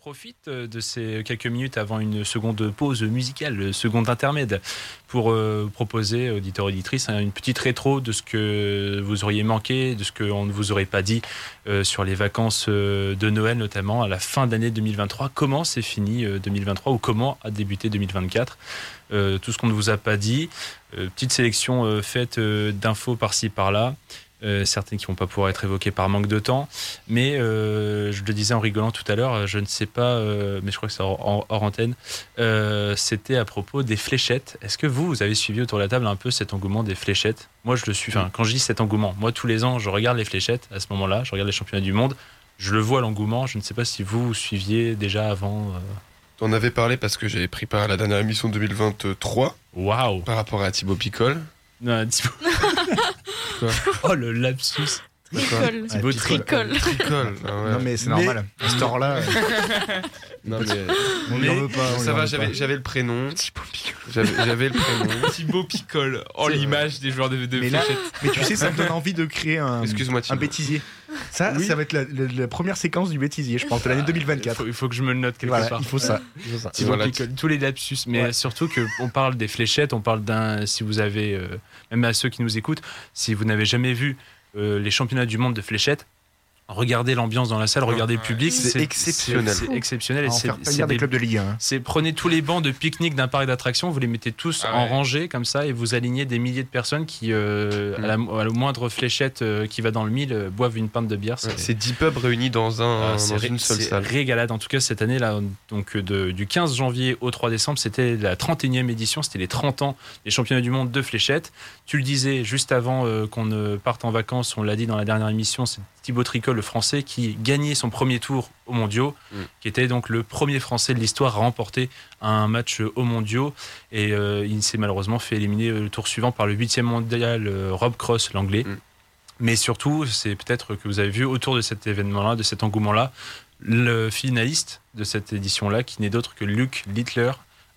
profite euh, de ces quelques minutes avant une seconde pause musicale, seconde intermède, pour euh, proposer, auditeurs auditrices, une petite rétro de ce que vous auriez manqué, de ce qu'on ne vous aurait pas dit euh, sur les vacances de Noël, notamment à la fin d'année 2023. Comment s'est fini 2023 ou comment a débuté 2024 Tout ce qu'on ne vous a pas dit. petite sélection faite d'infos par-ci par-là. Euh, certaines qui vont pas pouvoir être évoquées par manque de temps. Mais euh, je le disais en rigolant tout à l'heure, je ne sais pas, euh, mais je crois que c'est hors, antenne, c'était à propos des fléchettes. Est-ce que vous, vous avez suivi autour de la table un peu cet engouement des fléchettes? Moi, je le suis. Enfin, quand je dis cet engouement, moi, tous les ans, je regarde les fléchettes à ce moment-là, je regarde les championnats du monde, je le vois l'engouement. Je ne sais pas si vous, vous suiviez déjà avant. On avait parlé parce que j'avais pris part à la dernière émission 2023. Waouh Par rapport à Thibaut Picole. Non, Thibaut. oh le lapsus. Tricole. Thibaut Tricole. Tricole. Ah ouais. Non mais c'est normal. À ce temps-là. Euh, non mais on mais, veut pas. ça va, j'avais le prénom. Thibaut Picole. J'avais le prénom. Thibaut Picole. Oh l'image des joueurs de, de mais, là, mais tu sais, ça me donne envie de créer un, un bêtisier. Ça, ça va être la, première séquence du bêtisier, je pense, de l'année 2024. Il faut, que je me le note quelque part. Il faut ça. Thibaut Picole, tous les lapsus, mais surtout qu'on parle des fléchettes, on parle d'un. Si vous avez, euh, même à ceux qui nous écoutent, si vous n'avez jamais vu les championnats du monde de fléchettes, regardez l'ambiance dans la salle, regardez le public, c'est exceptionnel. C'est exceptionnel. C'est des clubs de Ligue 1. Hein. C'est prenez tous les bancs de pique-nique d'un parc d'attractions, vous les mettez tous ah en rangée comme ça et vous alignez des milliers de personnes qui, euh, à, la, moindre fléchette euh, qui va dans le mille, euh, boivent une pinte de bière. C'est 10 pubs réunis dans, un, ah, une seule salle. Régalade. En tout cas, cette année là, donc du 15 janvier au 3 décembre, c'était la 31e édition, c'était les 30 ans des championnats du monde de fléchettes. Tu le disais juste avant qu'on ne parte en vacances, on l'a dit dans la dernière émission, c'est Thibaut Tricol, le français, qui gagnait son premier tour aux mondiaux, mm. qui était donc le premier français de l'histoire à remporter un match aux mondiaux. Et euh, il s'est malheureusement fait éliminer euh, le tour suivant par le huitième mondial euh, Rob Cross, l'anglais. Mm. Mais surtout, c'est peut-être que vous avez vu autour de cet événement-là, de cet engouement-là, le finaliste de cette édition-là, qui n'est d'autre que Luke Littler,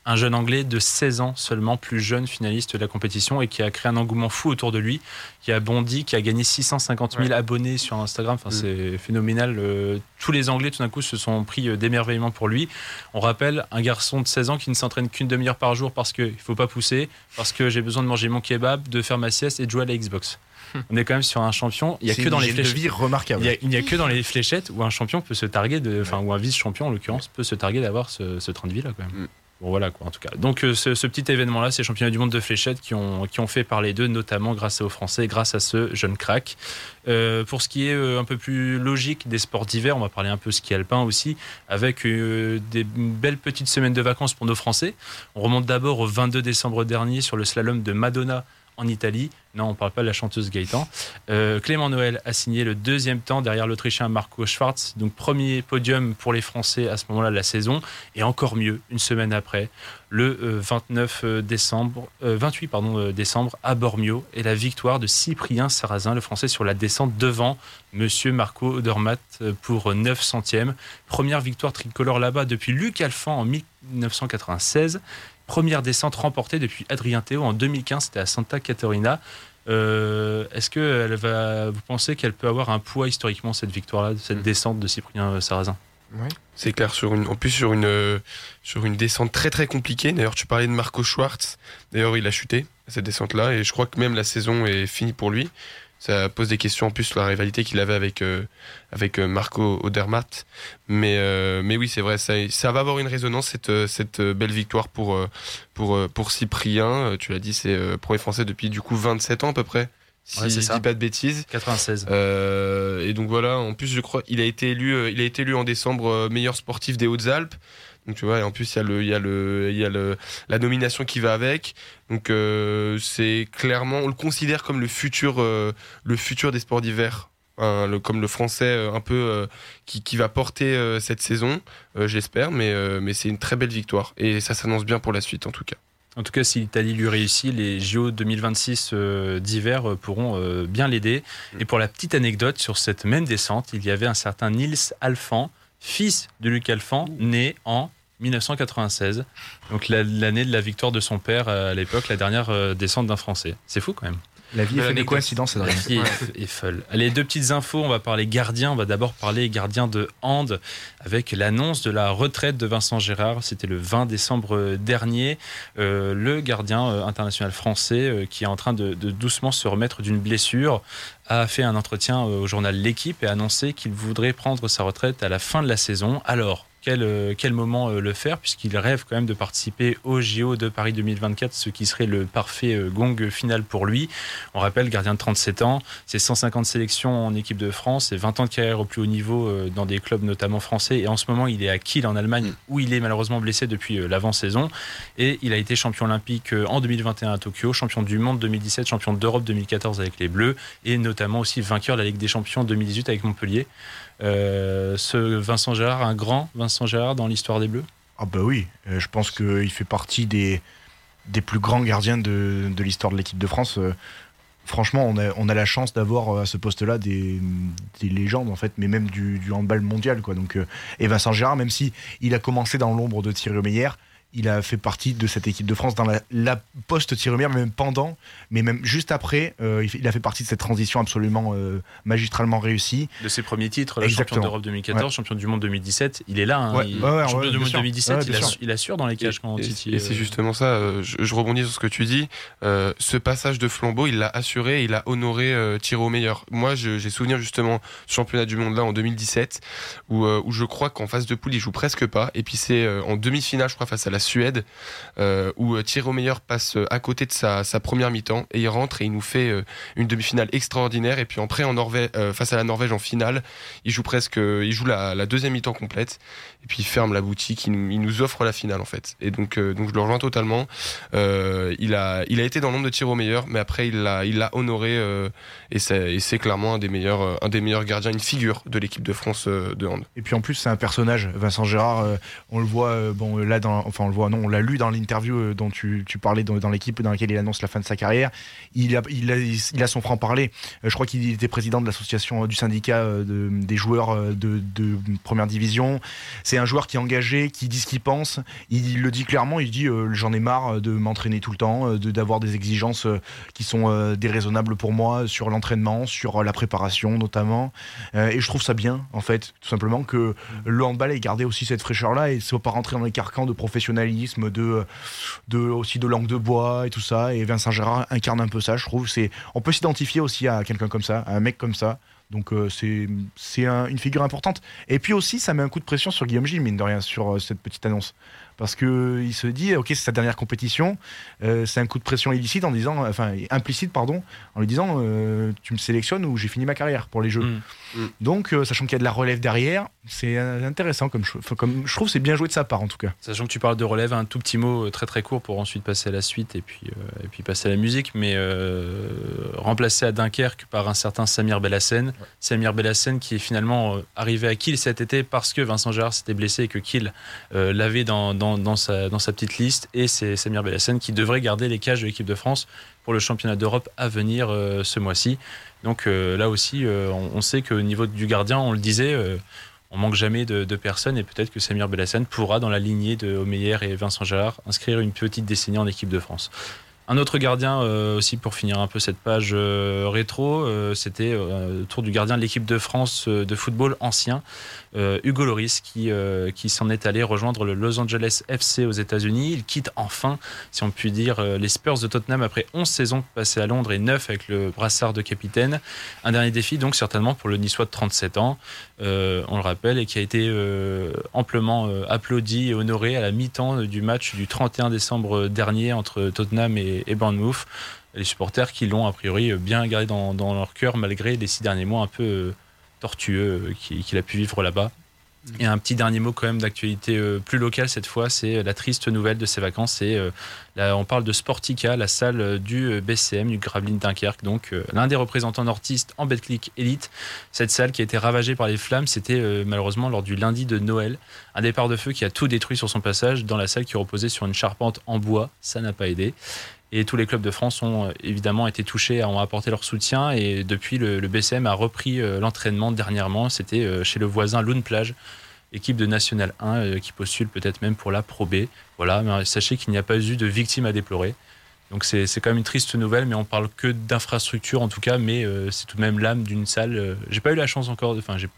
un jeune Anglais de 16 ans seulement, plus jeune finaliste de la compétition et qui a créé un engouement fou autour de lui, qui a bondi, qui a gagné 650 000 abonnés sur Instagram. Enfin, mm. c'est phénoménal. Euh, tous les Anglais, tout d'un coup, se sont pris euh, d'émerveillement pour lui. On rappelle un garçon de 16 ans qui ne s'entraîne qu'une demi-heure par jour parce qu'il ne faut pas pousser, parce que j'ai besoin de manger mon kebab, de faire ma sieste et de jouer à la Xbox. On est quand même sur un champion. Il n'y a que dans les fléchettes. remarquable. Il n'y a, que dans les fléchettes où un champion peut se targuer de, enfin, ou un vice-champion en l'occurrence peut se targuer d'avoir ce, train de vie là quand même. Mm. Bon voilà quoi en tout cas. Donc euh, ce, petit événement-là, ces championnats du monde de fléchettes qui ont, qui ont fait parler d'eux, notamment grâce aux Français, grâce à ce jeune crack. Euh, pour ce qui est euh, un peu plus logique des sports d'hiver, on va parler un peu ski alpin aussi, avec des belles petites semaines de vacances pour nos Français. On remonte d'abord au 22 décembre dernier sur le slalom de Madonna en Italie. Non, on ne parle pas de la chanteuse Gaëtan. Euh, Clément Noël a signé le deuxième temps derrière l'Autrichien Marco Schwartz. Donc premier podium pour les Français à ce moment-là de la saison. Et encore mieux, une semaine après, le 29 euh, décembre, 28 euh, pardon, décembre à Bormio. Et la victoire de Cyprien Sarrazin, le Français, sur la descente devant Monsieur Marco Odermatt pour 9 centièmes. Première victoire tricolore là-bas depuis Luc Alphand en 1996 première descente remportée depuis Adrien Théo en 2015, c'était à Santa Caterina. Euh, est-ce que elle va, vous pensez qu'elle peut avoir un poids historiquement cette victoire-là, cette mm. descente de Cyprien Sarrazin? Oui, c'est clair. Sur une, en plus sur une sur une descente très très compliquée. D'ailleurs, tu parlais de Marco Schwartz. D'ailleurs, il a chuté cette descente-là et je crois que même la saison est finie pour lui ça pose des questions en plus sur la rivalité qu'il avait avec euh, avec euh, Marco Odermatt. Mais euh, mais oui c'est vrai ça ça va avoir une résonance cette cette belle victoire pour pour pour Cyprien. Tu l'as dit c'est premier français depuis du coup 27 ans à peu près si je dis pas de bêtises. 96 et donc voilà en plus je crois il a été élu il a été élu en décembre meilleur sportif des Hautes-Alpes donc tu vois, et en plus il y a le, il y a le, il y a le, la nomination qui va avec. Donc euh, c'est clairement, on le considère comme le futur, euh, le futur des sports d'hiver. Hein, comme le français euh, un peu qui, qui, va porter cette saison, j'espère, mais, mais c'est une très belle victoire et ça s'annonce bien pour la suite en tout cas. En tout cas, si l'Italie lui réussit, les JO 2026 d'hiver pourront bien l'aider. Et pour la petite anecdote, sur cette même descente, il y avait un certain Nils Alphand, fils de Luc Alphand, né en 1996, donc l'année de la victoire de son père euh, à l'époque, la dernière euh, descente d'un Français. C'est fou quand même. La vie est faite de coïncidences, La vie est, folle. Allez, deux petites infos. On va parler gardien. On va d'abord parler gardien de hand avec l'annonce de la retraite de Vincent Gérard. C'était le 20 décembre dernier. Euh, le gardien euh, international français euh, qui est en train de, de doucement se remettre d'une blessure a fait un entretien au journal L'équipe et a annoncé qu'il voudrait prendre sa retraite à la fin de la saison. Alors, quel, euh, quel moment euh, le faire, puisqu'il rêve quand même de participer au JO de Paris 2024, ce qui serait le parfait euh, gong final pour lui. On rappelle, gardien de 37 ans, c'est 150 sélections en équipe de France, et 20 ans de carrière au plus haut niveau dans des clubs notamment français. Et en ce moment, il est à Kiel en Allemagne, mm. où il est malheureusement blessé depuis l'avant-saison. Et il a été champion olympique en 2021 à Tokyo, champion du monde 2017, champion d'Europe 2014 avec les Bleus, et notamment aussi vainqueur de la Ligue des Champions 2018 avec Montpellier. Euh, ce Vincent Gérard, un grand Vincent Gérard dans l'histoire des Bleus? Ah bah oui, euh, je pense qu'il fait partie des, des plus grands gardiens de, de l'histoire de l'équipe de France. Euh, franchement, on a, on a la chance d'avoir à ce poste-là des, des, légendes, en fait, mais même du, du handball mondial. Quoi. Donc, et Vincent Gérard, même si il a commencé dans l'ombre de Thierry Meyer, il a fait partie de cette équipe de France dans la, post-Thierry même pendant, mais même juste après, euh, il a fait partie de cette transition absolument euh, magistralement réussie. De ses premiers titres, la champion d'Europe 2014, champion du monde 2017, il est là. Hein, champion du monde 2017, il, assure dans les cages quand Titi. Et, c'est euh, justement ça, je, rebondis sur ce que tu dis. ce passage de flambeau, il l'a assuré, il a honoré Thierry au meilleur. Moi, j'ai souvenir justement du championnat du monde là en 2017, où, où je crois qu'en phase de poule, il joue presque pas. Et puis c'est en demi-finale, je crois, face à la Suède, euh, où euh, Thierry Meyer passe euh, à côté de sa, première mi-temps et il rentre et il nous fait une demi-finale extraordinaire. Et puis après, en Norvège, face à la Norvège en finale, il joue presque, il joue la, deuxième mi-temps complète et puis il ferme la boutique. Il nous, offre la finale en fait. Et donc, donc je le rejoins totalement. il a, il a été dans l'ombre de Thierry Meyer, mais après il l'a, il l'a honoré et c'est, clairement un des meilleurs, un des meilleurs gardiens, une figure de l'équipe de France de hand. Et puis en plus, c'est un personnage, Vincent Gérard. on le voit, bon là dans, enfin le on l'a lu dans l'interview euh, dont tu, parlais dans, l'équipe dans laquelle il annonce la fin de sa carrière. Il a, il a, son franc-parler. Euh, je crois qu'il était président de l'association euh, du syndicat des joueurs de, première division. C'est un joueur qui est engagé, qui dit ce qu'il pense. Il, le dit clairement, il dit j'en ai marre de m'entraîner tout le temps, d'avoir des exigences qui sont déraisonnables pour moi sur l'entraînement, sur la préparation notamment. et je trouve ça bien, en fait, tout simplement que le handball ait gardé aussi cette fraîcheur-là et ne soit pas rentrer dans les carcans de de aussi de langue de bois et tout ça. Et Vincent Gérard incarne un peu ça, je trouve. C'est, on peut s'identifier aussi à quelqu'un comme ça, à un mec comme ça. Donc euh, c'est c'est une figure importante. Et puis aussi, ça met un coup de pression sur Guillaume Gilles, mine de rien, sur euh, cette petite annonce parce que il se dit ok c'est sa dernière compétition euh, c'est un coup de pression illicite en disant enfin implicite pardon en lui disant euh, tu me sélectionnes ou j'ai fini ma carrière pour les jeux mm. Mm. donc euh, sachant qu'il y a de la relève derrière c'est intéressant comme je, comme je trouve c'est bien joué de sa part en tout cas sachant que tu parles de relève un tout petit mot très très court pour ensuite passer à la suite et puis et puis passer à la musique mais remplacé à Dunkerque par un certain Samir Bellassen Samir Bellassen qui est finalement arrivé à Kiel cet été parce que Vincent Gérard s'était blessé et que Kiel l'avait dans dans, dans sa petite liste et c'est Samir Bellassen qui devrait garder les cages de l'équipe de France pour le championnat d'Europe à venir euh, ce mois-ci. Donc euh, là aussi, euh, on, sait qu'au niveau du gardien, on le disait, on manque jamais de, personnes et peut-être que Samir Bellassen pourra, dans la lignée de Omeyer et Vincent Gérard, inscrire une petite décennie en équipe de France. Un autre gardien aussi pour finir un peu cette page rétro, c'était le tour du gardien de l'équipe de France de football ancien, euh, Hugo Loris qui, euh, qui s'en est allé rejoindre le Los Angeles FC aux États-Unis. Il quitte enfin, si on peut dire, euh, les Spurs de Tottenham après 11 saisons passées à Londres et 9 avec le brassard de capitaine. Un dernier défi, donc, certainement pour le Niçois de 37 ans, on le rappelle, et qui a été amplement applaudi et honoré à la mi-temps du match du 31 décembre dernier entre Tottenham et, et Bournemouth les supporters qui l'ont a priori bien gardé dans, dans, leur cœur malgré les six derniers mois un peu tortueux euh, qu'il a pu vivre là-bas. Mm. Et un petit dernier mot quand même d'actualité euh, plus locale cette fois, c'est la triste nouvelle de ces vacances. Euh, on parle de Sportica, la salle du BCM, du Gravelines Dunkerque, donc l'un des représentants nordistes en Betclic Elite. Cette salle qui a été ravagée par les flammes, c'était malheureusement lors du lundi de Noël. Un départ de feu qui a tout détruit sur son passage dans la salle qui reposait sur une charpente en bois. Ça n'a pas aidé. Et tous les clubs de France ont euh, évidemment été touchés, ont apporté leur soutien. Et depuis, le, BCM a repris euh, l'entraînement dernièrement. C'était euh, chez le voisin Lune Plage, équipe de National 1 qui postule peut-être même pour la Pro B. Voilà, mais sachez qu'il n'y a pas eu de victimes à déplorer. Donc c'est quand même une triste nouvelle, mais on parle que d'infrastructure en tout cas, mais c'est tout de même l'âme d'une salle. J'ai pas eu la chance encore, enfin j'ai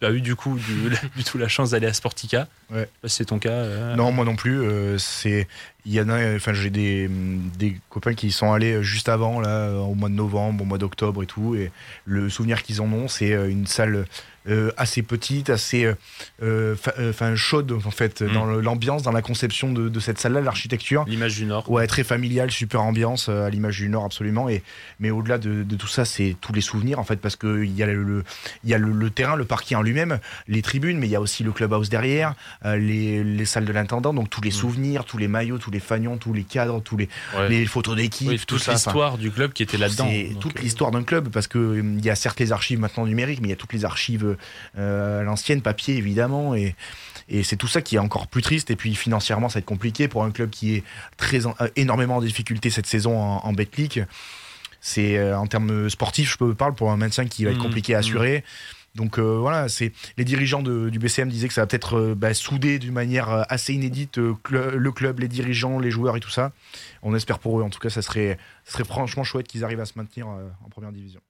pas eu du coup du, tout la chance d'aller à Sportica. Ouais. C'est ton cas Non, moi non plus. c'est il y en a, enfin j'ai des, des, copains qui y sont allés juste avant là, au mois de novembre, au mois d'octobre et tout, et le souvenir qu'ils en ont, c'est une salle euh, assez petite, assez euh, euh, enfin chaude en fait mm. dans l'ambiance, dans la conception de, cette salle-là, l'architecture. L'image du Nord. Ouais, très familiale, super ambiance à l'image du Nord absolument. Et mais au-delà de, tout ça, c'est tous les souvenirs en fait parce que il y a le il y a le, terrain, le parking en lui-même, les tribunes, mais il y a aussi le clubhouse derrière, les, les, salles de l'intendant, donc tous les mm. souvenirs, tous les maillots, tous les fagnons, tous les cadres, tous les, les photos d'équipe, toute l'histoire du club qui était là-dedans. Toute l'histoire d'un club parce que il y a certes les archives maintenant numériques, mais il y a toutes les archives euh, l'ancienne, papier évidemment. Et, et c'est tout ça qui est encore plus triste. Et puis financièrement, ça va être compliqué pour un club qui est très, euh, énormément en difficulté cette saison en, en Betclic. C'est euh, en termes sportifs, je peux parler pour un maintien qui va être mmh, compliqué à mmh. assurer. Donc voilà, c'est les dirigeants du BCM disaient que ça va peut-être bah, souder d'une manière assez inédite le club, les dirigeants, les joueurs et tout ça. On espère pour eux. En tout cas, ça serait, ça serait franchement chouette qu'ils arrivent à se maintenir en première division.